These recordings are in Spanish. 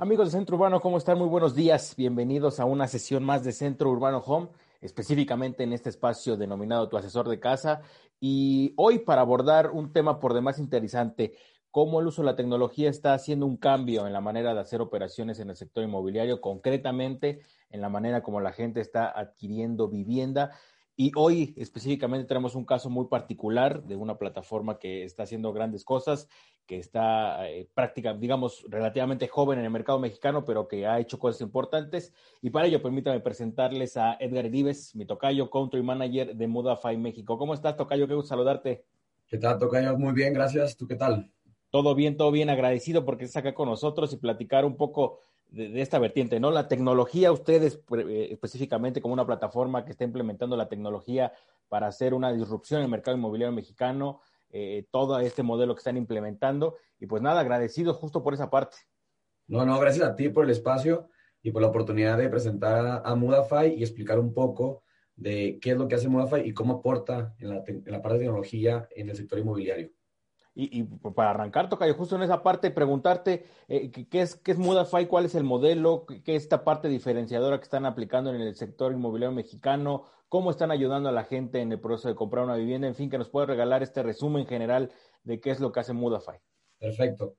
Amigos de Centro Urbano, ¿cómo están? Muy buenos días. Bienvenidos a una sesión más de Centro Urbano Home, específicamente en este espacio denominado Tu Asesor de Casa. Y hoy para abordar un tema por demás interesante, cómo el uso de la tecnología está haciendo un cambio en la manera de hacer operaciones en el sector inmobiliario, concretamente en la manera como la gente está adquiriendo vivienda. Y hoy específicamente tenemos un caso muy particular de una plataforma que está haciendo grandes cosas, que está eh, práctica, digamos, relativamente joven en el mercado mexicano, pero que ha hecho cosas importantes. Y para ello, permítame presentarles a Edgar Erives, mi tocayo, country manager de Mudafy México. ¿Cómo estás, tocayo? Qué gusto saludarte. ¿Qué tal, tocayo? Muy bien, gracias. ¿Tú qué tal? Todo bien, todo bien, agradecido porque estás acá con nosotros y platicar un poco de, esta vertiente, ¿no? La tecnología, ustedes eh, específicamente como una plataforma que está implementando la tecnología para hacer una disrupción en el mercado inmobiliario mexicano, eh, todo este modelo que están implementando. Y pues nada, agradecido justo por esa parte. No, no, gracias a ti por el espacio y por la oportunidad de presentar a Mudafy y explicar un poco de qué es lo que hace Mudafy y cómo aporta en la, en la parte de tecnología en el sector inmobiliario. Y, para arrancar, Tocayo, justo en esa parte, preguntarte eh, ¿qué, es, qué es Mudafy, cuál es el modelo, qué, es esta parte diferenciadora que están aplicando en el sector inmobiliario mexicano, cómo están ayudando a la gente en el proceso de comprar una vivienda, en fin, que nos puede regalar este resumen general de qué es lo que hace Mudafy. Perfecto.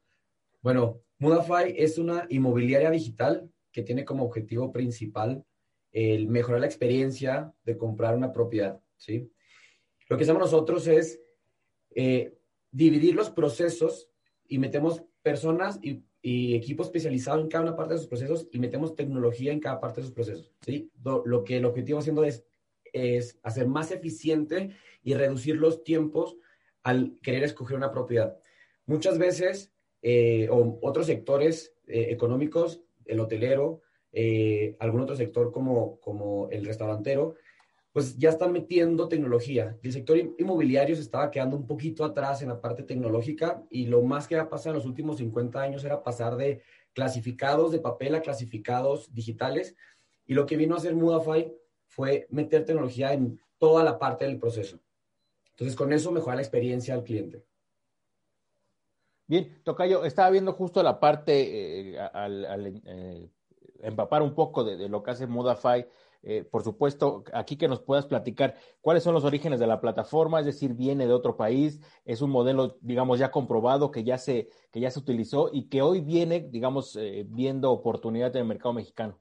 Bueno, Mudafy es una inmobiliaria digital que tiene como objetivo principal el mejorar la experiencia de comprar una propiedad, ¿sí? Lo que hacemos nosotros es eh, dividir los procesos y metemos personas y, equipo especializado en cada una parte de esos procesos y metemos tecnología en cada parte de esos procesos. ¿sí? Lo, que el objetivo haciendo es, es hacer más eficiente y reducir los tiempos al querer escoger una propiedad. Muchas veces, eh, o otros sectores eh, económicos, el hotelero, eh, algún otro sector como, como el restaurantero, pues ya están metiendo tecnología. El sector inmobiliario se estaba quedando un poquito atrás en la parte tecnológica y lo más que ha pasado en los últimos 50 años era pasar de clasificados de papel a clasificados digitales. Y lo que vino a hacer Mudafy fue meter tecnología en toda la parte del proceso. Entonces, con eso mejora la experiencia al cliente. Bien, Tocayo, estaba viendo justo la parte eh, al, eh, empapar un poco de, lo que hace Mudafy eh, por supuesto, aquí que nos puedas platicar cuáles son los orígenes de la plataforma, es decir, viene de otro país, es un modelo, digamos, ya comprobado, que ya se, que ya se utilizó y que hoy viene, digamos, viendo oportunidad en el mercado mexicano.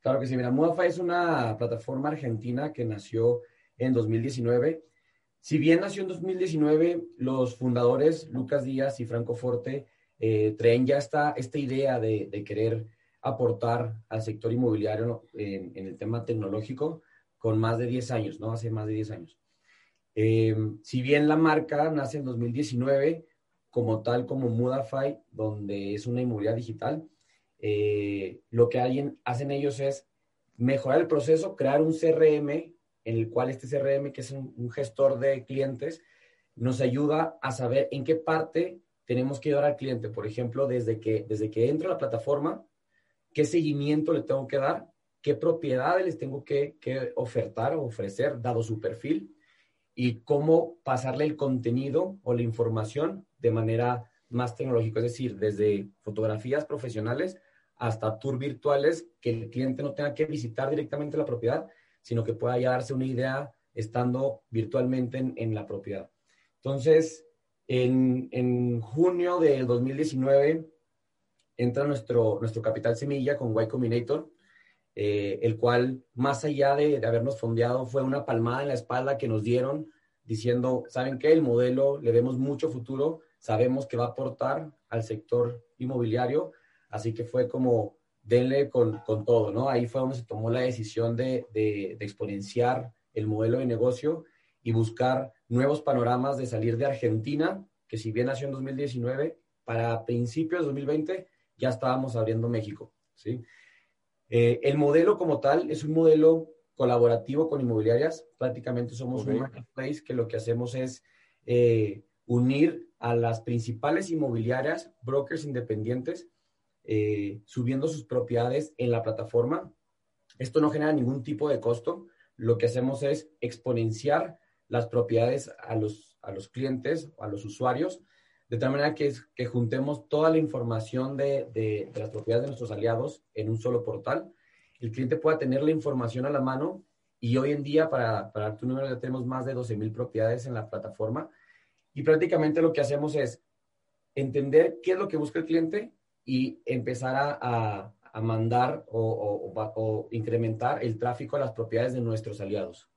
Claro que sí, mira, Mudafa es una plataforma argentina que nació en 2019. Si bien nació en 2019, los fundadores, Lucas Díaz y Franco Forte, eh, traen ya esta, idea de, de querer aportar al sector inmobiliario en, el tema tecnológico con más de 10 años, ¿no? Hace más de 10 años. Eh, si bien la marca nace en 2019, como tal como Mudafy, donde es una inmobiliaria digital, eh, lo que alguien, hacen ellos es mejorar el proceso, crear un CRM en el cual este CRM, que es un, un gestor de clientes, nos ayuda a saber en qué parte tenemos que ayudar al cliente. Por ejemplo, desde que, desde que entra a la plataforma, qué seguimiento le tengo que dar, qué propiedades les tengo que, ofertar o ofrecer, dado su perfil, y cómo pasarle el contenido o la información de manera más tecnológica, es decir, desde fotografías profesionales hasta tours virtuales, que el cliente no tenga que visitar directamente la propiedad, sino que pueda ya darse una idea estando virtualmente en, la propiedad. Entonces, en, en junio del 2019 entra nuestro, nuestro capital semilla con Y Combinator, eh, el cual, más allá de, habernos fondeado, fue una palmada en la espalda que nos dieron diciendo, ¿saben qué? El modelo le vemos mucho futuro, sabemos que va a aportar al sector inmobiliario, así que fue como, denle con, con todo, ¿no? Ahí fue donde se tomó la decisión de, de, de exponenciar el modelo de negocio y buscar nuevos panoramas de salir de Argentina, que si bien nació en 2019, para principios de 2020 ya estábamos abriendo México, ¿sí? Eh, el modelo como tal es un modelo colaborativo con inmobiliarias. Prácticamente somos un marketplace que lo que hacemos es eh, unir a las principales inmobiliarias, brokers independientes, eh, subiendo sus propiedades en la plataforma. Esto no genera ningún tipo de costo. Lo que hacemos es exponenciar las propiedades a los, a los clientes, a los usuarios, de tal manera que, que juntemos toda la información de, de, las propiedades de nuestros aliados en un solo portal. El cliente pueda tener la información a la mano y hoy en día, para, para tu número, ya tenemos más de 12 mil propiedades en la plataforma y prácticamente lo que hacemos es entender qué es lo que busca el cliente y empezar a, a, mandar o, o, incrementar el tráfico a las propiedades de nuestros aliados.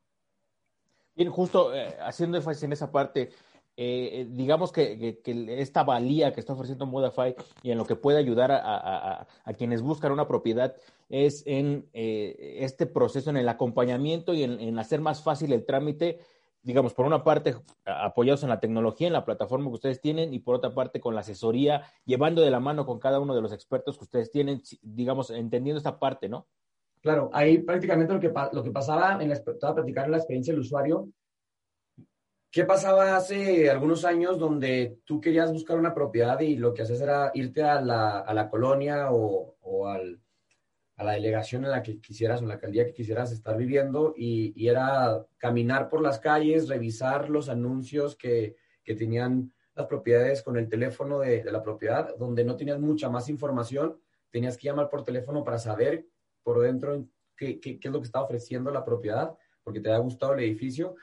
Bien, justo eh, haciendo énfasis en esa parte, eh, eh, digamos que, esta valía que está ofreciendo Modafy y en lo que puede ayudar a, quienes buscan una propiedad es en eh, este proceso, en el acompañamiento y en, hacer más fácil el trámite, digamos, por una parte apoyados en la tecnología, en la plataforma que ustedes tienen y por otra parte con la asesoría, llevando de la mano con cada uno de los expertos que ustedes tienen, digamos, entendiendo esta parte, ¿no? Claro, ahí prácticamente lo que, lo que pasaba, en la, estaba platicar la experiencia del usuario, ¿Qué pasaba hace algunos años donde tú querías buscar una propiedad y lo que haces era irte a la, a la colonia o, o al, a la delegación en la que quisieras en la alcaldía que quisieras estar viviendo y, y era caminar por las calles, revisar los anuncios que, que tenían las propiedades con el teléfono de, la propiedad, donde no tenías mucha más información, tenías que llamar por teléfono para saber por dentro qué, qué, qué es lo que está ofreciendo la propiedad, porque te había gustado el edificio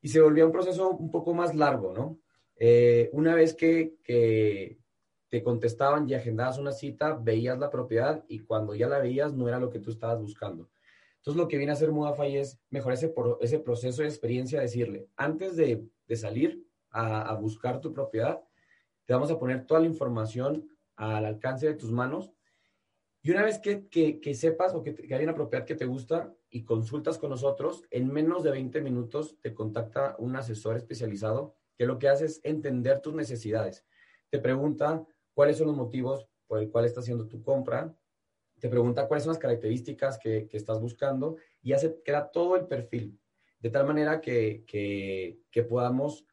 y se volvía un proceso un poco más largo, ¿no? Eh, una vez que, que, te contestaban y agendabas una cita, veías la propiedad y cuando ya la veías no era lo que tú estabas buscando. Entonces lo que viene a hacer Mudafy es mejorar ese, ese proceso de experiencia, decirle, antes de, salir a, buscar tu propiedad, te vamos a poner toda la información al alcance de tus manos y una vez que, que, sepas o que, que, hay una propiedad que te gusta y consultas con nosotros, en menos de 20 minutos te contacta un asesor especializado que lo que hace es entender tus necesidades. Te pregunta cuáles son los motivos por el cual estás haciendo tu compra, te pregunta cuáles son las características que, que estás buscando y hace, crea todo el perfil, de tal manera que, que podamos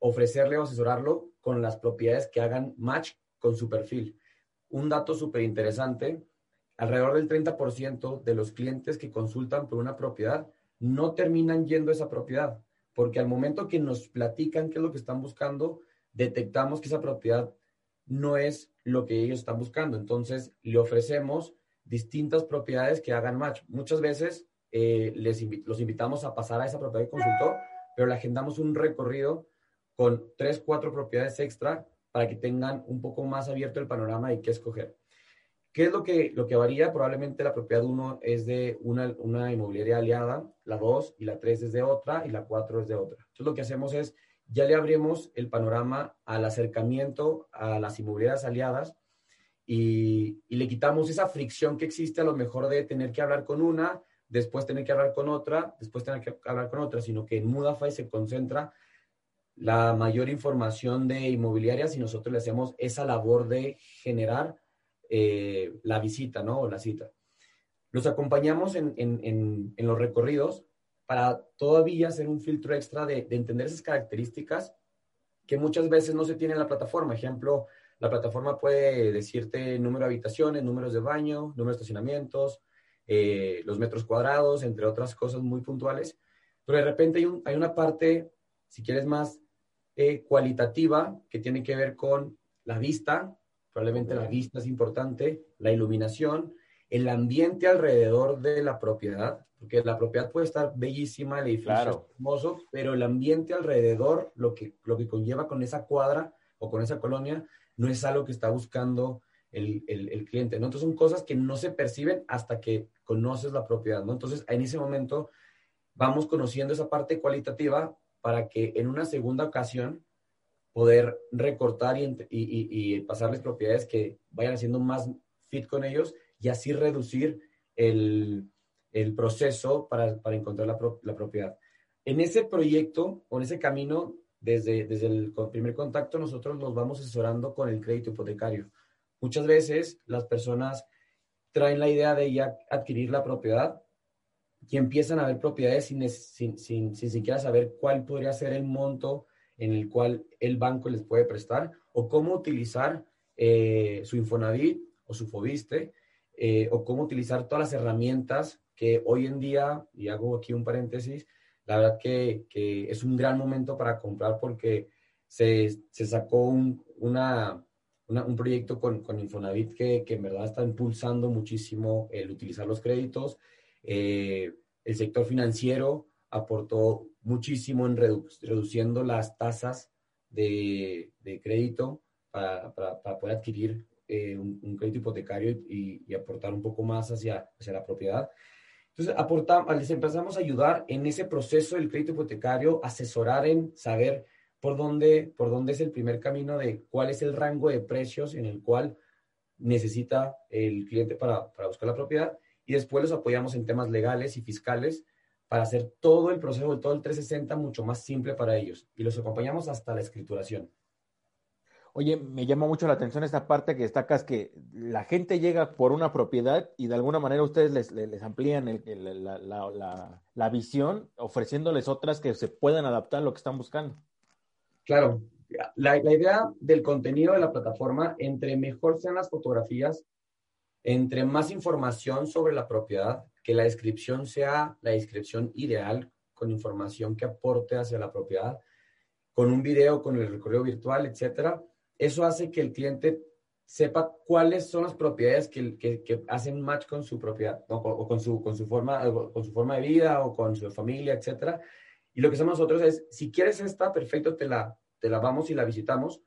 ofrecerle o asesorarlo con las propiedades que hagan match con su perfil. Un dato súper interesante alrededor del 30% de los clientes que consultan por una propiedad no terminan yendo a esa propiedad, porque al momento que nos platican qué es lo que están buscando, detectamos que esa propiedad no es lo que ellos están buscando. Entonces, le ofrecemos distintas propiedades que hagan match. Muchas veces eh, les los invitamos a pasar a esa propiedad que consultó, pero le agendamos un recorrido con tres, cuatro propiedades extra para que tengan un poco más abierto el panorama y qué escoger. ¿Qué es lo que, lo que varía? Probablemente la propiedad 1 es de una, una inmobiliaria aliada, la 2 y la 3 es de otra y la 4 es de otra. Entonces lo que hacemos es, ya le abrimos el panorama al acercamiento a las inmobiliarias aliadas y, le quitamos esa fricción que existe a lo mejor de tener que hablar con una, después tener que hablar con otra, después tener que hablar con otra, sino que en Mudafy se concentra la mayor información de inmobiliarias y nosotros le hacemos esa labor de generar eh, la visita, ¿no? O la cita. Los acompañamos en, los recorridos para todavía hacer un filtro extra de, de, entender esas características que muchas veces no se tienen en la plataforma. Ejemplo, la plataforma puede decirte número de habitaciones, números de baño, número de estacionamientos, eh, los metros cuadrados, entre otras cosas muy puntuales. Pero de repente hay, un, hay una parte, si quieres más eh, cualitativa, que tiene que ver con la vista, probablemente la vista es importante, la iluminación, el ambiente alrededor de la propiedad, porque la propiedad puede estar bellísima, el edificio hermoso, pero el ambiente alrededor, lo que, lo que conlleva con esa cuadra o con esa colonia, no es algo que está buscando el, el, el, cliente, ¿no? Entonces son cosas que no se perciben hasta que conoces la propiedad, ¿no? Entonces en ese momento vamos conociendo esa parte cualitativa para que en una segunda ocasión poder recortar y, y, y, pasarles propiedades que vayan haciendo más fit con ellos y así reducir el, el proceso para, para encontrar la, la, propiedad. En ese proyecto o en ese camino, desde, desde el primer contacto, nosotros nos vamos asesorando con el crédito hipotecario, muchas veces las personas traen la idea de ya adquirir la propiedad y empiezan a ver propiedades sin, sin, sin, sin siquiera saber cuál podría ser el monto en el cual el banco les puede prestar o cómo utilizar eh, su Infonavit o su Fobiste eh, o cómo utilizar todas las herramientas que hoy en día, y hago aquí un paréntesis, la verdad que, que es un gran momento para comprar porque se, se sacó un, una, un proyecto con, con Infonavit que, que, en verdad está impulsando muchísimo el utilizar los créditos. Eh, el sector financiero aportó muchísimo en reduciendo las tasas de, de crédito para, para, poder adquirir eh, un, crédito hipotecario y, y, aportar un poco más hacia, hacia la propiedad. Entonces, aportamos, les empezamos a ayudar en ese proceso del crédito hipotecario, asesorar en saber por dónde, por dónde es el primer camino de cuál es el rango de precios en el cual necesita el cliente para, para buscar la propiedad y después los apoyamos en temas legales y fiscales para hacer todo el proceso, todo el 360 mucho más simple para ellos y los acompañamos hasta la escrituración. Oye, me llama mucho la atención esta parte que destacas que la gente llega por una propiedad y de alguna manera ustedes les, les amplían el, la, la, la, visión ofreciéndoles otras que se puedan adaptar a lo que están buscando. Claro, la, idea del contenido de la plataforma, entre mejor sean las fotografías, entre más información sobre la propiedad, que la descripción sea la descripción ideal, con información que aporte hacia la propiedad, con un video, con el recorrido virtual, etcétera. Eso hace que el cliente sepa cuáles son las propiedades que, que, hacen match con su propiedad, o, con, su, con, su forma, con su forma de vida, o con su familia, etcétera. Y lo que hacemos nosotros es, si quieres esta, perfecto, te la, te la vamos y la visitamos,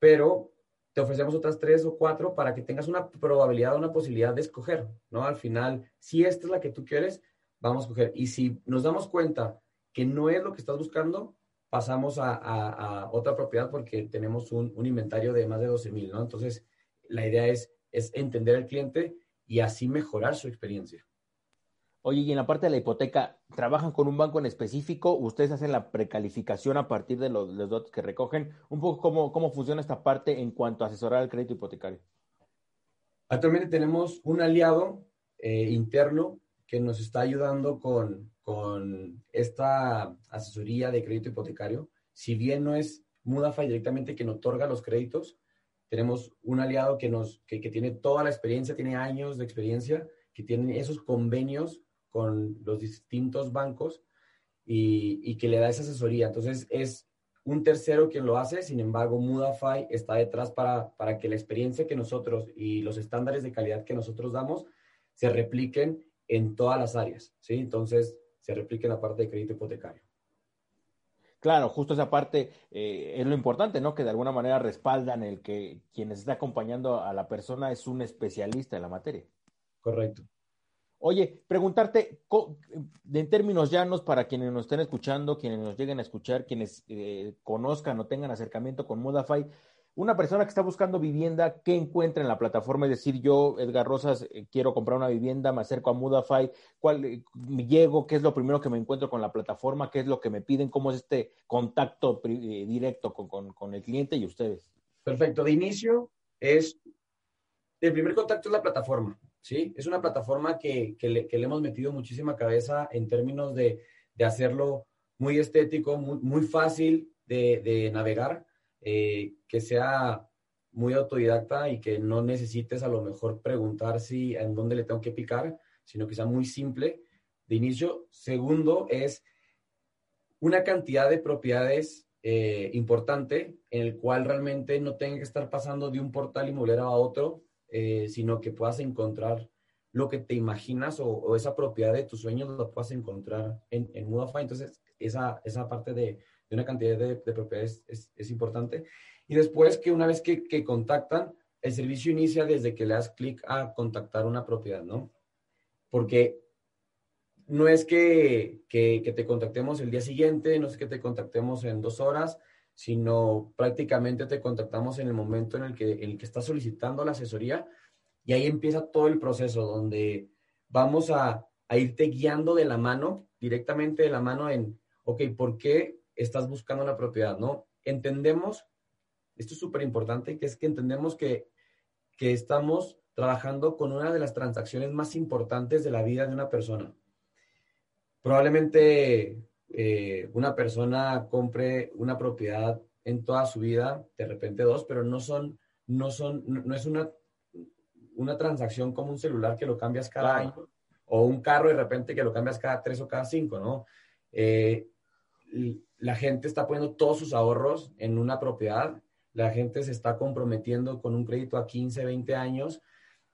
pero te ofrecemos otras tres o cuatro para que tengas una probabilidad una posibilidad de escoger, ¿no? Al final, si esta es la que tú quieres, vamos a escoger. Y si nos damos cuenta que no es lo que estás buscando, pasamos a, otra propiedad porque tenemos un, inventario de más de 12 mil, ¿no? Entonces, la idea es, es entender al cliente y así mejorar su experiencia. Oye, y en la parte de la hipoteca, ¿trabajan con un banco en específico? ¿Ustedes hacen la precalificación a partir de los, datos que recogen? Un poco cómo, cómo funciona esta parte en cuanto a asesorar el crédito hipotecario. Actualmente tenemos un aliado eh, interno que nos está ayudando con, con esta asesoría de crédito hipotecario. Si bien no es Mudafa directamente quien otorga los créditos, tenemos un aliado que, nos, que, que tiene toda la experiencia, tiene años de experiencia, que tiene esos convenios con los distintos bancos y, que le da esa asesoría. Entonces es un tercero quien lo hace, sin embargo, Mudafy está detrás para, para que la experiencia que nosotros y los estándares de calidad que nosotros damos se repliquen en todas las áreas, ¿sí? Entonces, se replique en la parte de crédito hipotecario. Claro, justo esa parte eh, es lo importante, ¿no? Que de alguna manera respaldan el que quien está acompañando a la persona es un especialista en la materia. Correcto. Oye, preguntarte, en términos llanos, para quienes nos estén escuchando, quienes nos lleguen a escuchar, quienes eh, conozcan o tengan acercamiento con Modafy, una persona que está buscando vivienda, ¿qué encuentra en la plataforma? Es decir, yo, Edgar Rosas, eh, quiero comprar una vivienda, me acerco a Mudafy, ¿cuál eh, llego? ¿Qué es lo primero que me encuentro con la plataforma? ¿Qué es lo que me piden? ¿Cómo es este contacto directo con, con el cliente y ustedes? Perfecto. De inicio es, el primer contacto es la plataforma. ¿sí? Es una plataforma que, le, hemos metido muchísima cabeza en términos de, hacerlo muy estético, muy, fácil de, navegar, eh, que sea muy autodidacta y que no necesites a lo mejor preguntar si en dónde le tengo que picar, sino que sea muy simple de inicio. Segundo es una cantidad de propiedades eh, importante en el cual realmente no tenga que estar pasando de un portal inmobiliario a otro eh, sino que puedas encontrar lo que te imaginas o, esa propiedad de tus sueños lo puedas encontrar en, en Mudafy. Entonces, esa, esa parte de, de una cantidad de, propiedades es, es, importante. Y después que una vez que, que, contactan, el servicio inicia desde que le das clic a contactar una propiedad, ¿no? Porque no es que, que, que, te contactemos el día siguiente, no es que te contactemos en dos horas, sino prácticamente te contactamos en el momento en el que, en el que estás solicitando la asesoría y ahí empieza todo el proceso donde vamos a, irte guiando de la mano, directamente de la mano en, ok, ¿por qué estás buscando la propiedad? ¿No? Entendemos, esto es súper importante, que es que entendemos que, que estamos trabajando con una de las transacciones más importantes de la vida de una persona. Probablemente eh, una persona compre una propiedad en toda su vida, de repente dos, pero no son, no son, no, es una, una transacción como un celular que lo cambias cada año o un carro de repente que lo cambias cada tres o cada cinco, ¿no? Eh, la gente está poniendo todos sus ahorros en una propiedad, la gente se está comprometiendo con un crédito a 15, 20 años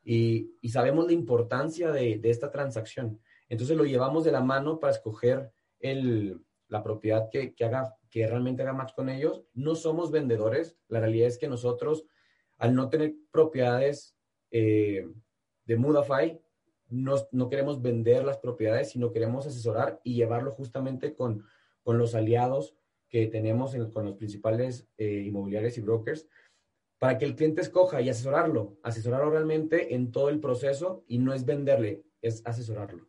y, sabemos la importancia de, esta transacción. Entonces lo llevamos de la mano para escoger la propiedad que, haga, que realmente haga match con ellos. No somos vendedores, la realidad es que nosotros, al no tener propiedades eh, de Mudafy, no, no, queremos vender las propiedades, sino queremos asesorar y llevarlo justamente con, con los aliados que tenemos con los principales eh, inmobiliarios y brokers para que el cliente escoja y asesorarlo, asesorarlo realmente en todo el proceso y no es venderle, es asesorarlo.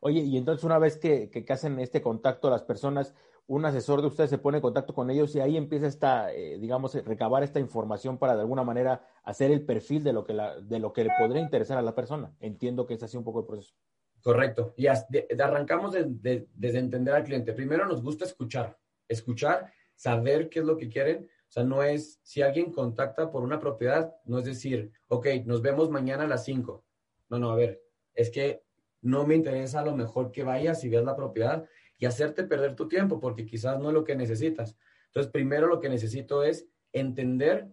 Oye, y entonces una vez que, que, hacen este contacto las personas, un asesor de ustedes se pone en contacto con ellos y ahí empieza esta, eh, digamos, recabar esta información para de alguna manera hacer el perfil de lo que, de lo que le podría interesar a la persona. Entiendo que es así un poco el proceso. Correcto. Y arrancamos desde entender al cliente. Primero nos gusta escuchar, escuchar, saber qué es lo que quieren. O sea, no es, si alguien contacta por una propiedad, no es decir, ok, nos vemos mañana a las 5. No, no, a ver, es que no me interesa a lo mejor que vayas y veas la propiedad y hacerte perder tu tiempo, porque quizás no es lo que necesitas. Entonces, primero lo que necesito es entender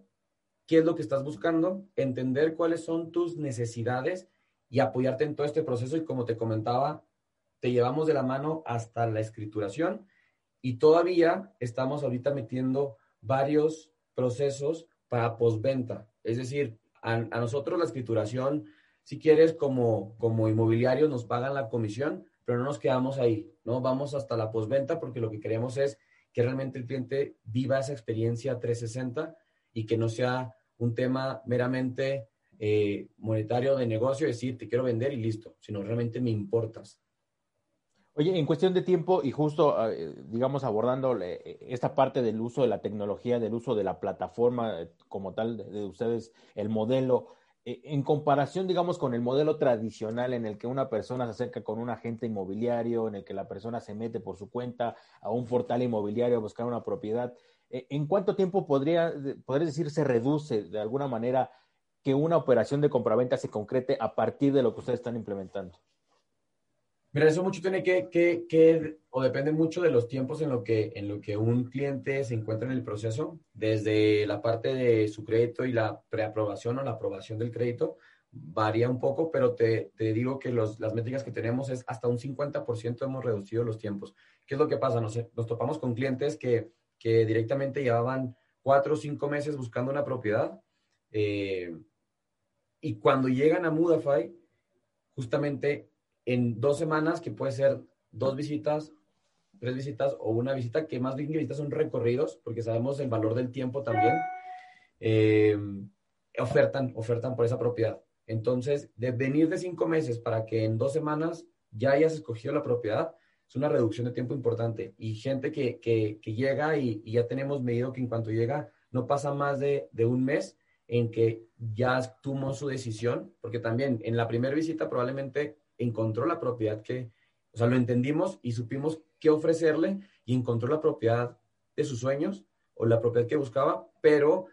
qué es lo que estás buscando, entender cuáles son tus necesidades y apoyarte en todo este proceso. Y como te comentaba, te llevamos de la mano hasta la escrituración y todavía estamos ahorita metiendo varios procesos para postventa. Es decir, a, nosotros la escrituración, si quieres, como, como inmobiliario, nos pagan la comisión, pero no nos quedamos ahí, ¿no? Vamos hasta la postventa porque lo que queremos es que realmente el cliente viva esa experiencia 360 y que no sea un tema meramente eh, monetario de negocio, decir, te quiero vender y listo, sino realmente me importas. Oye, en cuestión de tiempo y justo, ah, eh, digamos, abordando eh, esta parte del uso de la tecnología, del uso de la plataforma como tal de, ustedes, el modelo, en comparación, digamos, con el modelo tradicional en el que una persona se acerca con un agente inmobiliario, en el que la persona se mete por su cuenta a un portal inmobiliario a buscar una propiedad, ¿en cuánto tiempo podría, podría decir, se reduce de alguna manera que una operación de compraventa se concrete a partir de lo que ustedes están implementando? Mira, eso mucho tiene que, que, o depende mucho de los tiempos en lo, que, en lo que un cliente se encuentra en el proceso, desde la parte de su crédito y la preaprobación o la aprobación del crédito, varía un poco, pero te, te digo que los, las métricas que tenemos es hasta un 50% hemos reducido los tiempos. ¿Qué es lo que pasa? Nos, nos topamos con clientes que, que directamente llevaban cuatro o cinco meses buscando una propiedad. Eh, y cuando llegan a Mudafy, justamente en dos semanas, que puede ser dos visitas, tres visitas o una visita, que más bien que visitas son recorridos, porque sabemos el valor del tiempo también, eh, ofertan, ofertan por esa propiedad. Entonces, de venir de cinco meses para que en dos semanas ya hayas escogido la propiedad, es una reducción de tiempo importante. Y gente que, que, llega y, ya tenemos medido que en cuanto llega no pasa más de, de un mes en que ya tomó su decisión, porque también en la primera visita probablemente encontró la propiedad que, o sea, lo entendimos y supimos qué ofrecerle y encontró la propiedad de sus sueños o la propiedad que buscaba, pero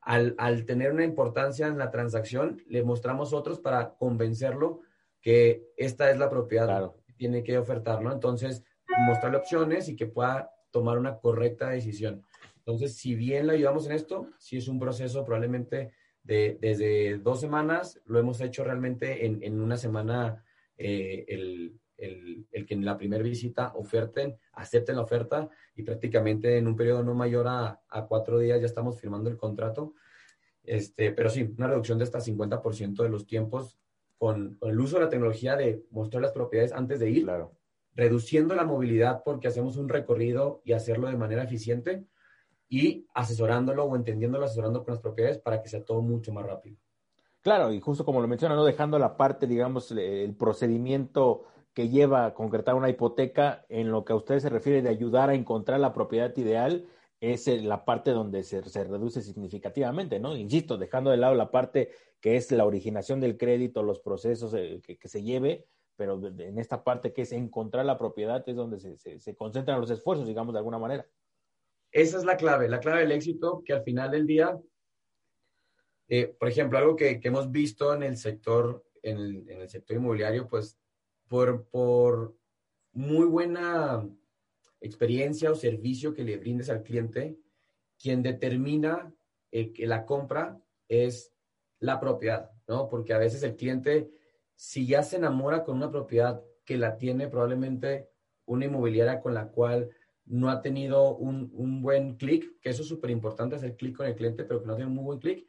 al, tener una importancia en la transacción, le mostramos otros para convencerlo que esta es la propiedad que tiene que ofertar, ¿no? Entonces, mostrarle opciones y que pueda tomar una correcta decisión. Entonces, si bien le ayudamos en esto, si es un proceso probablemente de, desde dos semanas, lo hemos hecho realmente en, en una semana eh, el, el, el, que en la primera visita oferten, acepten la oferta y prácticamente en un periodo no mayor a, a cuatro días ya estamos firmando el contrato. Este, pero sí, una reducción de hasta 50% de los tiempos con, con, el uso de la tecnología de mostrar las propiedades antes de ir, claro. reduciendo la movilidad porque hacemos un recorrido y hacerlo de manera eficiente y asesorándolo o entendiéndolo, asesorando con las propiedades para que sea todo mucho más rápido. Claro, y justo como lo menciona, ¿no? dejando la parte, digamos, el procedimiento que lleva a concretar una hipoteca en lo que a ustedes se refiere de ayudar a encontrar la propiedad ideal es la parte donde se, reduce significativamente, ¿no? Insisto, dejando de lado la parte que es la originación del crédito, los procesos eh, que, se lleve, pero en esta parte que es encontrar la propiedad es donde se, concentran los esfuerzos, digamos, de alguna manera. Esa es la clave, la clave del éxito, que al final del día, eh, por ejemplo, algo que, hemos visto en el sector, en el, sector inmobiliario, pues por, por muy buena experiencia o servicio que le brindes al cliente, quien determina eh, que la compra es la propiedad, ¿no? Porque a veces el cliente, si ya se enamora con una propiedad que la tiene probablemente una inmobiliaria con la cual no ha tenido un, buen clic, que eso es súper importante, hacer clic con el cliente, pero que no tiene un muy buen clic,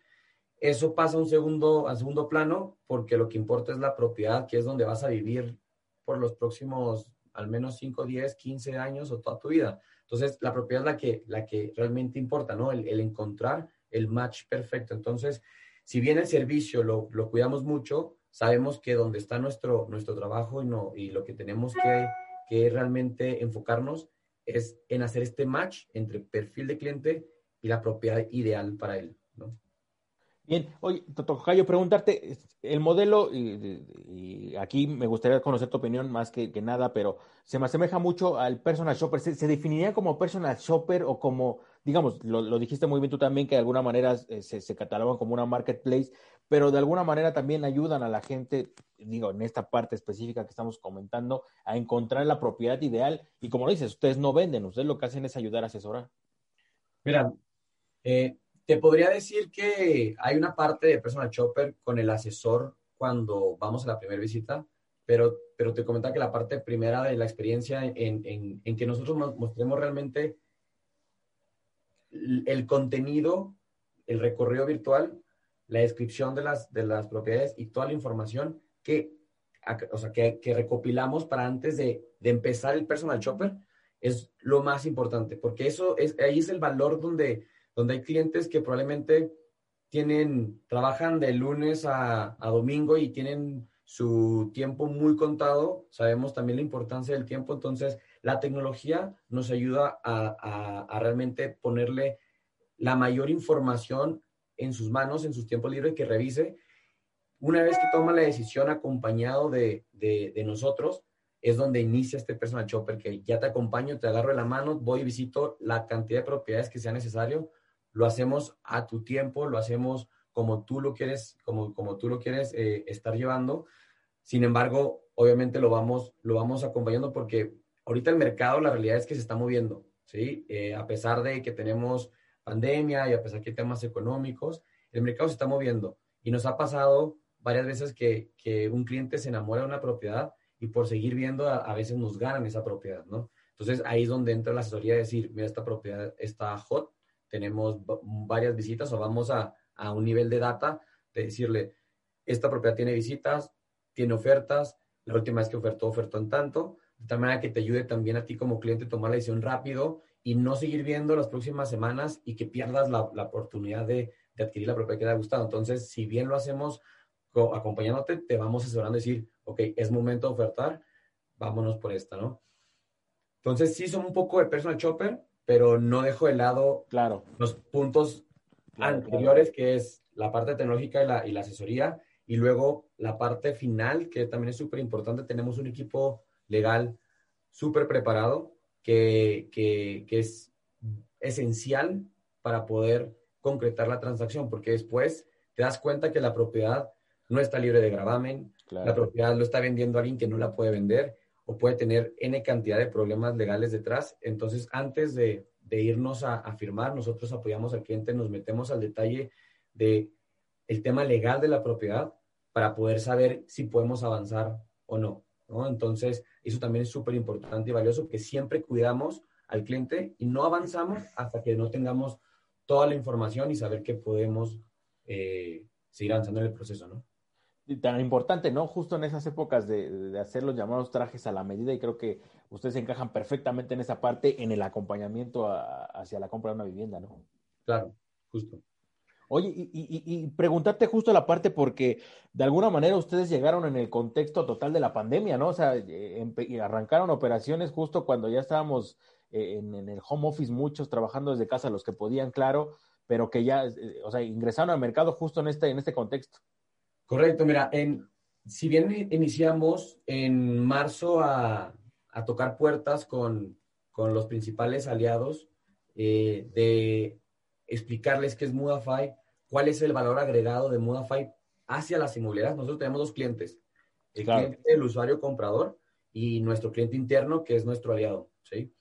eso pasa a un segundo, a segundo plano porque lo que importa es la propiedad, que es donde vas a vivir por los próximos al menos 5, 10, 15 años o toda tu vida. Entonces, la propiedad es la que, la que realmente importa, ¿no? El, encontrar el match perfecto. Entonces, si bien el servicio lo, lo, cuidamos mucho, sabemos que donde está nuestro, nuestro trabajo y, no, y lo que tenemos que, que realmente enfocarnos es en hacer este match entre perfil de cliente y la propiedad ideal para él, ¿no? Bien, oye, Tocayo, preguntarte, el modelo, y, aquí me gustaría conocer tu opinión más que, nada, pero se me asemeja mucho al personal shopper. ¿Se, definiría como personal shopper o como, digamos, lo, dijiste muy bien tú también, que de alguna manera eh, se, se, catalogan como una marketplace, pero de alguna manera también ayudan a la gente, digo, en esta parte específica que estamos comentando, a encontrar la propiedad ideal. Y como lo dices, ustedes no venden, ustedes lo que hacen es ayudar a asesorar. Mira, eh, te podría decir que hay una parte de personal shopper con el asesor cuando vamos a la primera visita, pero, pero te comentaba que la parte primera de la experiencia en, en, en que nosotros mostremos realmente el contenido, el recorrido virtual, la descripción de las, de las propiedades y toda la información que, o sea, que, que recopilamos para antes de, de, empezar el personal shopper es lo más importante, porque eso es, ahí es el valor donde donde hay clientes que probablemente tienen, trabajan de lunes a, domingo y tienen su tiempo muy contado. Sabemos también la importancia del tiempo, entonces la tecnología nos ayuda a, realmente ponerle la mayor información en sus manos, en sus tiempos libres, que revise. Una vez que toma la decisión acompañado de, de, nosotros, es donde inicia este personal shopper que ya te acompaño, te agarro de la mano, voy y visito la cantidad de propiedades que sea necesario lo hacemos a tu tiempo, lo hacemos como tú lo quieres, como, como tú lo quieres eh, estar llevando. Sin embargo, obviamente lo vamos, lo vamos acompañando porque ahorita el mercado, la realidad es que se está moviendo, ¿sí? Eh, a pesar de que tenemos pandemia y a pesar que hay temas económicos, el mercado se está moviendo. Y nos ha pasado varias veces que, que un cliente se enamora de una propiedad y por seguir viendo a, a, veces nos ganan esa propiedad, ¿no? Entonces ahí es donde entra la asesoría de decir, mira, esta propiedad está hot, tenemos varias visitas o vamos a, un nivel de data de decirle, esta propiedad tiene visitas, tiene ofertas, la última vez que ofertó, ofertó en tanto, de tal manera que te ayude también a ti como cliente a tomar la decisión rápido y no seguir viendo las próximas semanas y que pierdas la, oportunidad de, adquirir la propiedad que te ha gustado. Entonces, si bien lo hacemos acompañándote, te vamos asesorando y decir, ok, es momento de ofertar, vámonos por esta, ¿no? Entonces, sí son un poco de personal shopper, pero no dejo de lado claro. los puntos anteriores, que es la parte tecnológica y la, y la, asesoría, y luego la parte final, que también es súper importante. Tenemos un equipo legal súper preparado, que, que, que, es esencial para poder concretar la transacción, porque después te das cuenta que la propiedad no está libre de gravamen, la propiedad lo está vendiendo alguien que no la puede vender, o puede tener N cantidad de problemas legales detrás. Entonces, antes de, irnos a, firmar, nosotros apoyamos al cliente, nos metemos al detalle de el tema legal de la propiedad para poder saber si podemos avanzar o no. ¿no? Entonces, eso también es súper importante y valioso, que siempre cuidamos al cliente y no avanzamos hasta que no tengamos toda la información y saber que podemos eh, seguir avanzando en el proceso, ¿no? Tan importante, ¿no? Justo en esas épocas de, hacer los llamados trajes a la medida y creo que ustedes encajan perfectamente en esa parte, en el acompañamiento hacia la compra de una vivienda, ¿no? Claro, justo. Oye, y, y, y, preguntarte justo la parte porque de alguna manera ustedes llegaron en el contexto total de la pandemia, ¿no? O sea, eh, arrancaron operaciones justo cuando ya estábamos eh, en, el home office, muchos trabajando desde casa, los que podían, claro, pero que ya, eh, o sea, ingresaron al mercado justo en este, en este contexto. Correcto, mira, en, si bien iniciamos en marzo a, tocar puertas con, los principales aliados, eh, de explicarles qué es Mudafy, cuál es el valor agregado de Mudafy hacia las inmobiliarias. Nosotros tenemos dos clientes, el cliente del usuario comprador y nuestro cliente interno, que es nuestro aliado, ¿sí?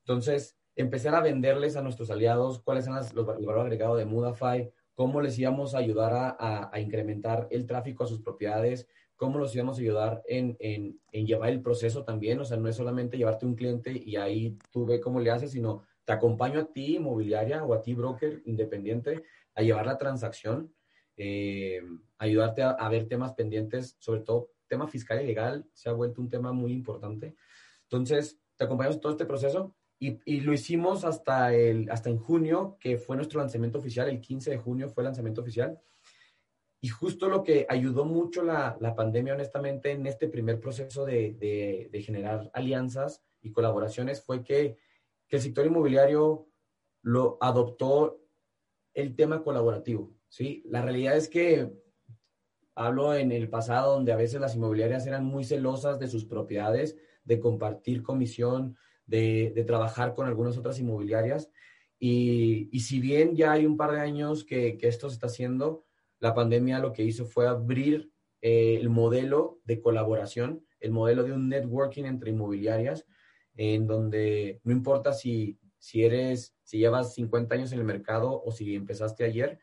Entonces, empezar a venderles a nuestros aliados cuáles son los, el valor agregado de Mudafy, cómo les íbamos a ayudar a, incrementar el tráfico a sus propiedades, cómo los íbamos a ayudar en, en, llevar el proceso también. O sea, no es solamente llevarte un cliente y ahí tú ve cómo le haces, sino te acompaño a ti, inmobiliaria, o a ti, broker independiente, a llevar la transacción, eh, ayudarte a, ver temas pendientes, sobre todo tema fiscal y legal, se ha vuelto un tema muy importante. Entonces, te acompañamos en todo este proceso y, lo hicimos hasta, el, hasta en junio, que fue nuestro lanzamiento oficial, el 15 de junio fue el lanzamiento oficial. Y justo lo que ayudó mucho la, la pandemia, honestamente, en este primer proceso de, de, de, generar alianzas y colaboraciones fue que, que, el sector inmobiliario lo adoptó el tema colaborativo. ¿sí? La realidad es que hablo en el pasado donde a veces las inmobiliarias eran muy celosas de sus propiedades, de compartir comisión, de, trabajar con algunas otras inmobiliarias. Y, si bien ya hay un par de años que, esto se está haciendo, la pandemia lo que hizo fue abrir eh, el modelo de colaboración, el modelo de un networking entre inmobiliarias, en donde no importa si, si eres, si llevas 50 años en el mercado o si empezaste ayer,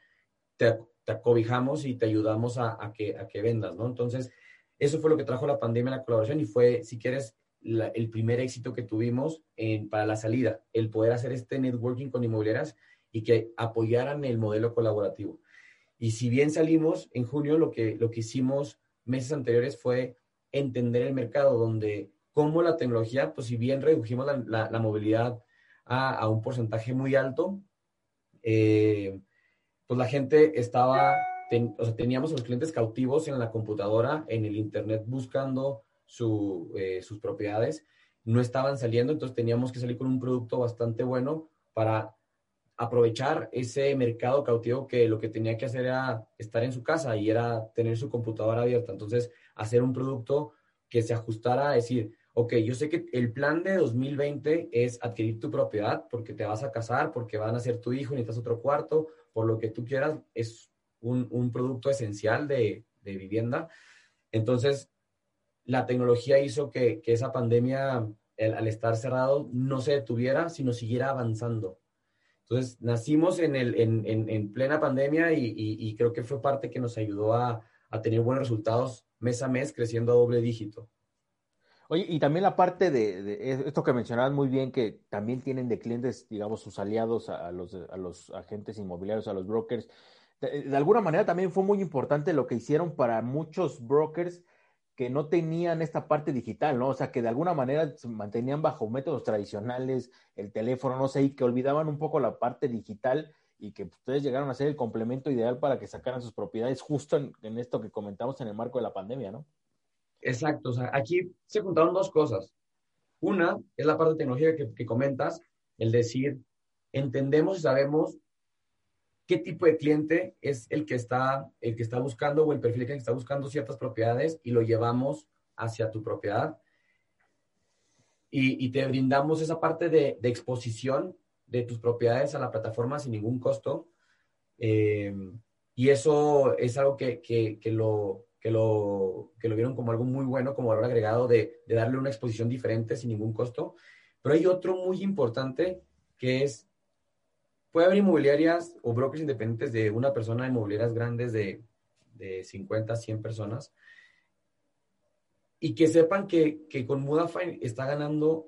te, acobijamos y te ayudamos a, a, que, a que vendas, ¿no? Entonces, eso fue lo que trajo la pandemia, la colaboración, y fue, si quieres, el primer éxito que tuvimos para la salida, el poder hacer este networking con inmobiliarias y que apoyaran el modelo colaborativo. Y si bien salimos en junio, lo que, lo que hicimos meses anteriores fue entender el mercado, donde como la tecnología, pues si bien redujimos la, movilidad a, un porcentaje muy alto, eh, pues la gente estaba, teníamos a los clientes cautivos en la computadora, en el Internet, buscando eh, sus propiedades, no estaban saliendo, entonces teníamos que salir con un producto bastante bueno para aprovechar ese mercado cautivo que lo que tenía que hacer era estar en su casa y era tener su computadora abierta. Entonces, hacer un producto que se ajustara a decir, ok, yo sé que el plan de 2020 es adquirir tu propiedad porque te vas a casar, porque van a ser tu hijo, necesitas otro cuarto, por lo que tú quieras, es un, producto esencial de, de vivienda. Entonces, la tecnología hizo que, esa pandemia, al estar cerrado, no se detuviera, sino siguiera avanzando. Entonces, nacimos en, el, en, plena pandemia y, creo que fue parte que nos ayudó a, tener buenos resultados mes a mes, creciendo a doble dígito. Oye, y también la parte de, esto que mencionabas muy bien, que también tienen de clientes, digamos, sus aliados a, los, a los agentes inmobiliarios, a los brokers. de, alguna manera también fue muy importante lo que hicieron para muchos brokers que no tenían esta parte digital, ¿no? O sea, que de alguna manera se mantenían bajo métodos tradicionales, el teléfono, no sé, y que olvidaban un poco la parte digital y que ustedes llegaron a ser el complemento ideal para que sacaran sus propiedades justo en, esto que comentamos en el marco de la pandemia, ¿no? Exacto, o sea, aquí se juntaron dos cosas. Una es la parte tecnológica que, que comentas, el decir, entendemos y sabemos qué tipo de cliente es el que está, el que está buscando o el perfil que está buscando ciertas propiedades y lo llevamos hacia tu propiedad. Y, te brindamos esa parte de, exposición de tus propiedades a la plataforma sin ningún costo. Eh, y eso es algo que, lo, que, lo, que lo vieron como algo muy bueno, como valor agregado de, de darle una exposición diferente sin ningún costo. Pero hay otro muy importante que es puede haber inmobiliarias o brokers independientes de una persona, inmobiliarias grandes de, de 50, 100 personas, y que sepan que, que con Mudafy está ganando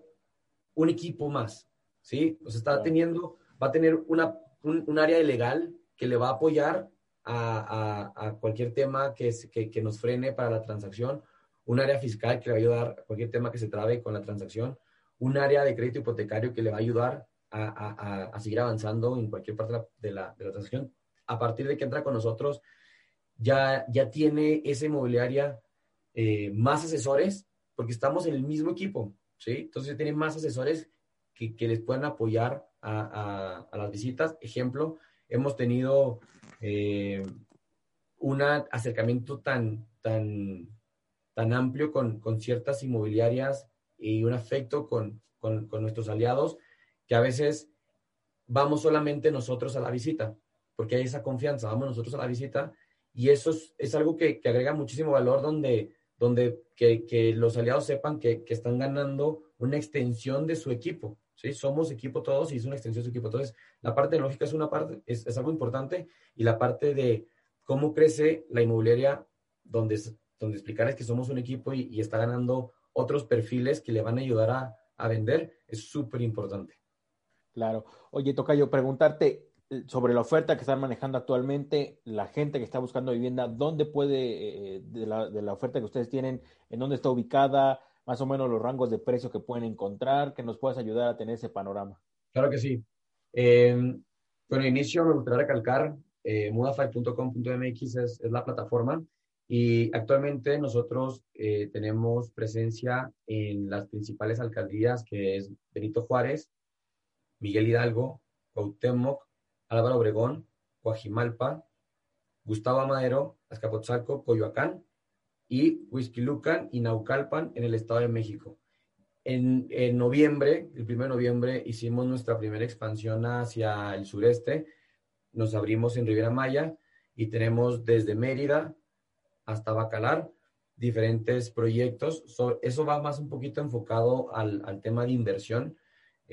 un equipo más, ¿sí? O sea, está teniendo, va a tener una, un, área legal que le va a apoyar a, a, cualquier tema que, que, que, nos frene para la transacción, un área fiscal que le va a ayudar a cualquier tema que se trabe con la transacción, un área de crédito hipotecario que le va a ayudar a, seguir avanzando en cualquier parte de la, de la, transacción. A partir de que entra con nosotros, ya, ya tiene esa inmobiliaria eh, más asesores, porque estamos en el mismo equipo, ¿sí? Entonces tiene más asesores que, les puedan apoyar a, las visitas. Ejemplo, hemos tenido eh, un acercamiento tan, tan, tan amplio con, con, ciertas inmobiliarias y un afecto con, con, con nuestros aliados que a veces vamos solamente nosotros a la visita, porque hay esa confianza, vamos nosotros a la visita y eso es, algo que, que, agrega muchísimo valor donde, donde que, que los aliados sepan que, que, están ganando una extensión de su equipo. ¿sí? Somos equipo todos y es una extensión de su equipo. Entonces, la parte tecnológica es una parte, es, es algo importante y la parte de cómo crece la inmobiliaria, donde, donde explicarles que somos un equipo y, y está ganando otros perfiles que le van a ayudar a, a vender, es súper importante. Claro. Oye, Tocayo, preguntarte eh, sobre la oferta que están manejando actualmente, la gente que está buscando vivienda, ¿dónde puede, eh, de, la, oferta que ustedes tienen, en dónde está ubicada, más o menos los rangos de precio que pueden encontrar, que nos puedas ayudar a tener ese panorama? Claro que sí. Bueno, inicio me gustaría recalcar, eh, mudafy.com.mx es, es, la plataforma y actualmente nosotros eh, tenemos presencia en las principales alcaldías que es Benito Juárez, Miguel Hidalgo, Cuauhtémoc, Álvaro Obregón, Coajimalpa, Gustavo Amadero, Azcapotzalco, Coyoacán y Huizquilucan y Naucalpan en el Estado de México. En, noviembre, el 1 de noviembre, hicimos nuestra primera expansión hacia el sureste. Nos abrimos en Riviera Maya y tenemos desde Mérida hasta Bacalar diferentes proyectos. eso va más un poquito enfocado al tema de inversión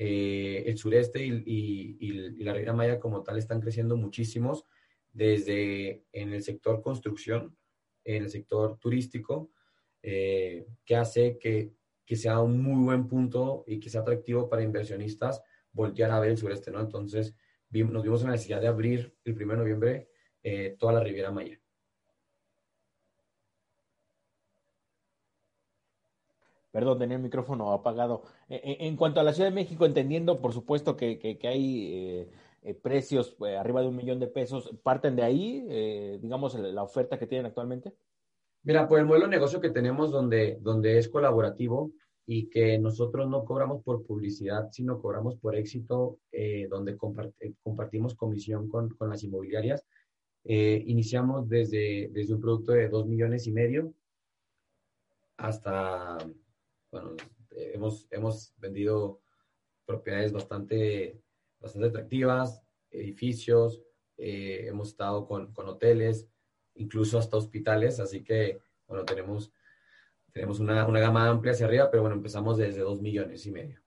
eh, el sureste y, la Riviera Maya como tal están creciendo muchísimos, desde en el sector construcción, en el sector turístico, eh, que hace que, sea un muy buen punto y que sea atractivo para inversionistas voltear a ver el sureste, ¿no? Entonces, nos vimos en la necesidad de abrir el 1 de noviembre eh, toda la Riviera Maya. Perdón, tenía el micrófono apagado. E, e, en, cuanto a la Ciudad de México, entendiendo, por supuesto, que, que, hay eh, eh, precios eh, arriba de un millón de pesos, ¿parten de ahí, digamos, la oferta que tienen actualmente? Mira, pues el modelo de negocio que tenemos donde, donde es colaborativo y que nosotros no cobramos por publicidad, sino cobramos por éxito, donde compartimos comisión con, con las inmobiliarias. iniciamos desde, desde un producto de dos millones y medio hasta bueno, eh, hemos, hemos vendido propiedades bastante, bastante atractivas, edificios, eh, hemos estado con, con, hoteles, incluso hasta hospitales, así que, bueno, tenemos, tenemos una, una, gama amplia hacia arriba, pero bueno, empezamos desde dos millones y medio.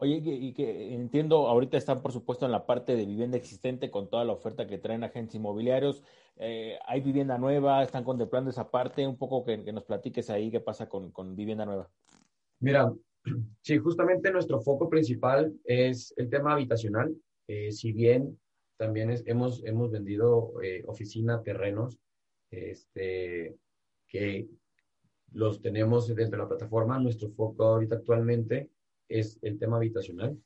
Oye, y que entiendo, ahorita están por supuesto en la parte de vivienda existente con toda la oferta que traen agentes inmobiliarios. Eh, ¿Hay vivienda nueva? ¿Están contemplando esa parte? Un poco que, que nos platiques ahí qué pasa con, con vivienda nueva. Mira, sí, justamente nuestro foco principal es el tema habitacional. Eh, si bien también hemos, hemos vendido eh, oficina, terrenos, este, que los tenemos dentro de la plataforma, nuestro foco ahorita actualmente es el tema habitacional.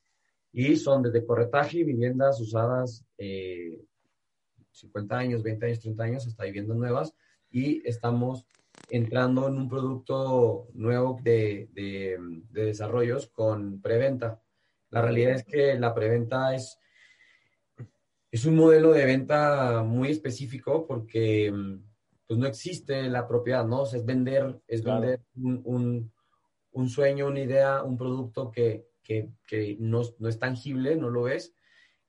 Y son desde corretaje viviendas usadas 50 eh, años, 20 años, 30 años, hasta viviendas nuevas. Y estamos entrando en un producto nuevo de, de, desarrollos con preventa. La realidad es que la preventa es, es un modelo de venta muy específico porque pues, no existe la propiedad, ¿no? es vender, es vender un, un, sueño, una idea, un producto que, que, que no, no, es tangible, no lo es.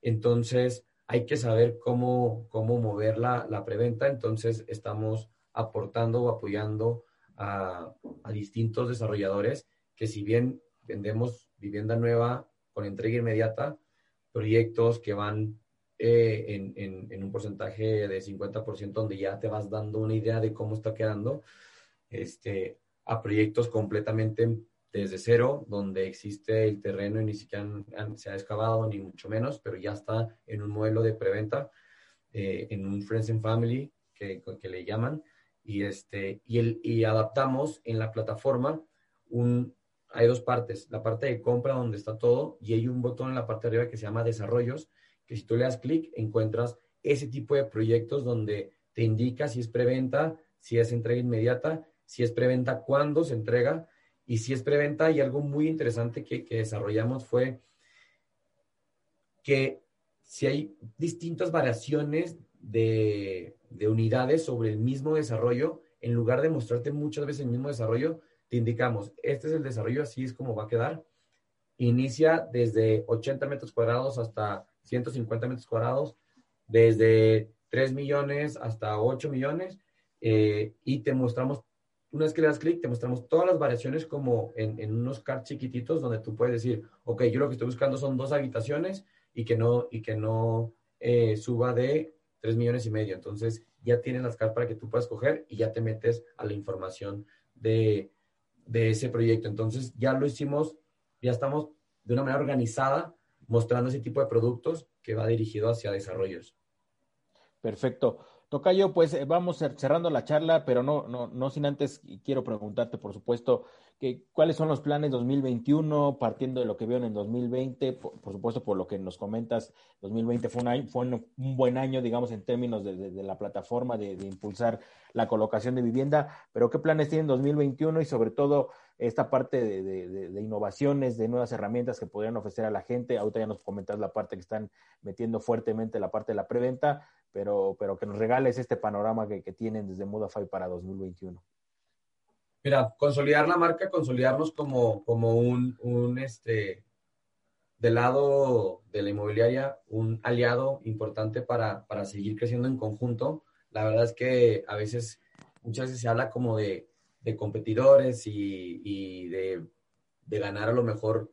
Entonces, hay que saber cómo, cómo mover la, la preventa. Entonces, estamos aportando o apoyando a, distintos desarrolladores que si bien vendemos vivienda nueva con entrega inmediata, proyectos que van eh, en, un porcentaje de 50% donde ya te vas dando una idea de cómo está quedando, este, a proyectos completamente desde cero, donde existe el terreno y ni siquiera se ha excavado, ni mucho menos, pero ya está en un modelo de preventa, eh, en un Friends and Family que, que le llaman, y, este, y, el, y adaptamos en la plataforma un, hay dos partes, la parte de compra donde está todo y hay un botón en la parte de arriba que se llama desarrollos, que si tú le das clic encuentras ese tipo de proyectos donde te indica si es preventa, si es entrega inmediata, si es preventa, cuándo se entrega y si es preventa y algo muy interesante que, que desarrollamos fue que si hay distintas variaciones de, de unidades sobre el mismo desarrollo, en lugar de mostrarte muchas veces el mismo desarrollo, te indicamos, este es el desarrollo, así es como va a quedar. Inicia desde 80 metros cuadrados hasta 150 metros cuadrados, desde 3 millones hasta 8 millones, eh, y te mostramos, una vez que le das clic, te mostramos todas las variaciones como en, unos cards chiquititos donde tú puedes decir, ok, yo lo que estoy buscando son dos habitaciones y que no, y que no eh, suba de 3 millones y medio. Entonces ya tienes las cards para que tú puedas coger y ya te metes a la información de, de ese proyecto. Entonces ya lo hicimos, ya estamos de una manera organizada mostrando ese tipo de productos que va dirigido hacia desarrollos. Perfecto. Tocayo, pues eh, vamos cerrando la charla, pero no, no, no sin antes quiero preguntarte, por supuesto, que, cuáles son los planes 2021, partiendo de lo que vieron en 2020, por, por, supuesto, por lo que nos comentas, 2020 fue un, año, fue un buen año, digamos, en términos de, la plataforma, de, impulsar la colocación de vivienda, pero qué planes tienen 2021 y sobre todo esta parte de, innovaciones, de nuevas herramientas que podrían ofrecer a la gente. Ahorita ya nos comentas la parte que están metiendo fuertemente, la parte de la preventa, pero, pero que nos regales este panorama que, tienen desde Mudafy para 2021. Mira, consolidar la marca, consolidarnos como, como un, un, este, del lado de la inmobiliaria, un aliado importante para, para seguir creciendo en conjunto. La verdad es que a veces, muchas veces se habla como de, de competidores y, y de, de, ganar a lo mejor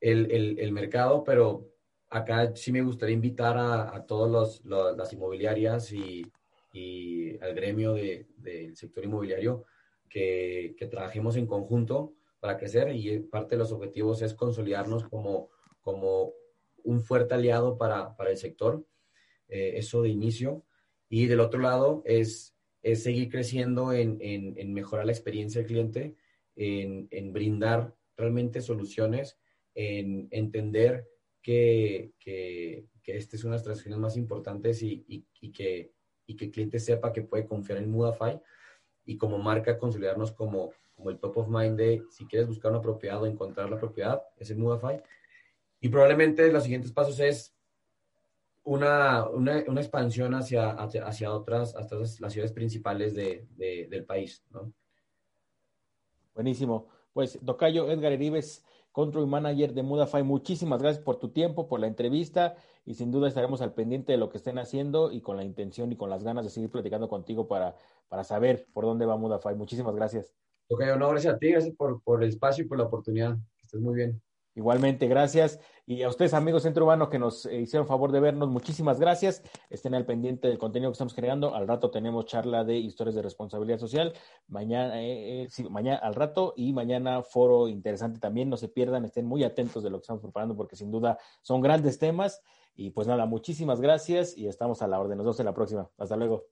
el, el, el, mercado, pero acá sí me gustaría invitar a, a todas las inmobiliarias y, y, al gremio del de, sector inmobiliario que, que, trabajemos en conjunto para crecer y parte de los objetivos es consolidarnos como, como un fuerte aliado para, para el sector, eh, eso de inicio. Y del otro lado es, es seguir creciendo en, en, en, mejorar la experiencia del cliente, en, en brindar realmente soluciones, en entender que, que, que esta es una de las transacciones más importantes y, y, y, que, y que el cliente sepa que puede confiar en Mudafy y como marca consolidarnos como, como el top of mind de si quieres buscar una propiedad o encontrar la propiedad, es el Mudafy. Y probablemente los siguientes pasos es una, una, una expansión hacia, hacia, hacia, otras, hasta las ciudades principales de, de, del país. ¿no? Buenísimo. Pues, Docayo Edgar Heribes, Control Manager de Mudafy, muchísimas gracias por tu tiempo, por la entrevista y sin duda estaremos al pendiente de lo que estén haciendo y con la intención y con las ganas de seguir platicando contigo para, para saber por dónde va Mudafy. Muchísimas gracias. Docayo, no, gracias a ti, gracias por, por el espacio y por la oportunidad. Que estés muy bien. Igualmente, gracias. Y a ustedes, amigos Centro Urbano, que nos hicieron favor de vernos, muchísimas gracias. Estén al pendiente del contenido que estamos creando. Al rato tenemos charla de historias de responsabilidad social. Mañana, eh, sí, mañana al rato y mañana foro interesante también. No se pierdan, estén muy atentos de lo que estamos preparando porque sin duda son grandes temas. Y pues nada, muchísimas gracias y estamos a la orden. Nos vemos en la próxima. Hasta luego.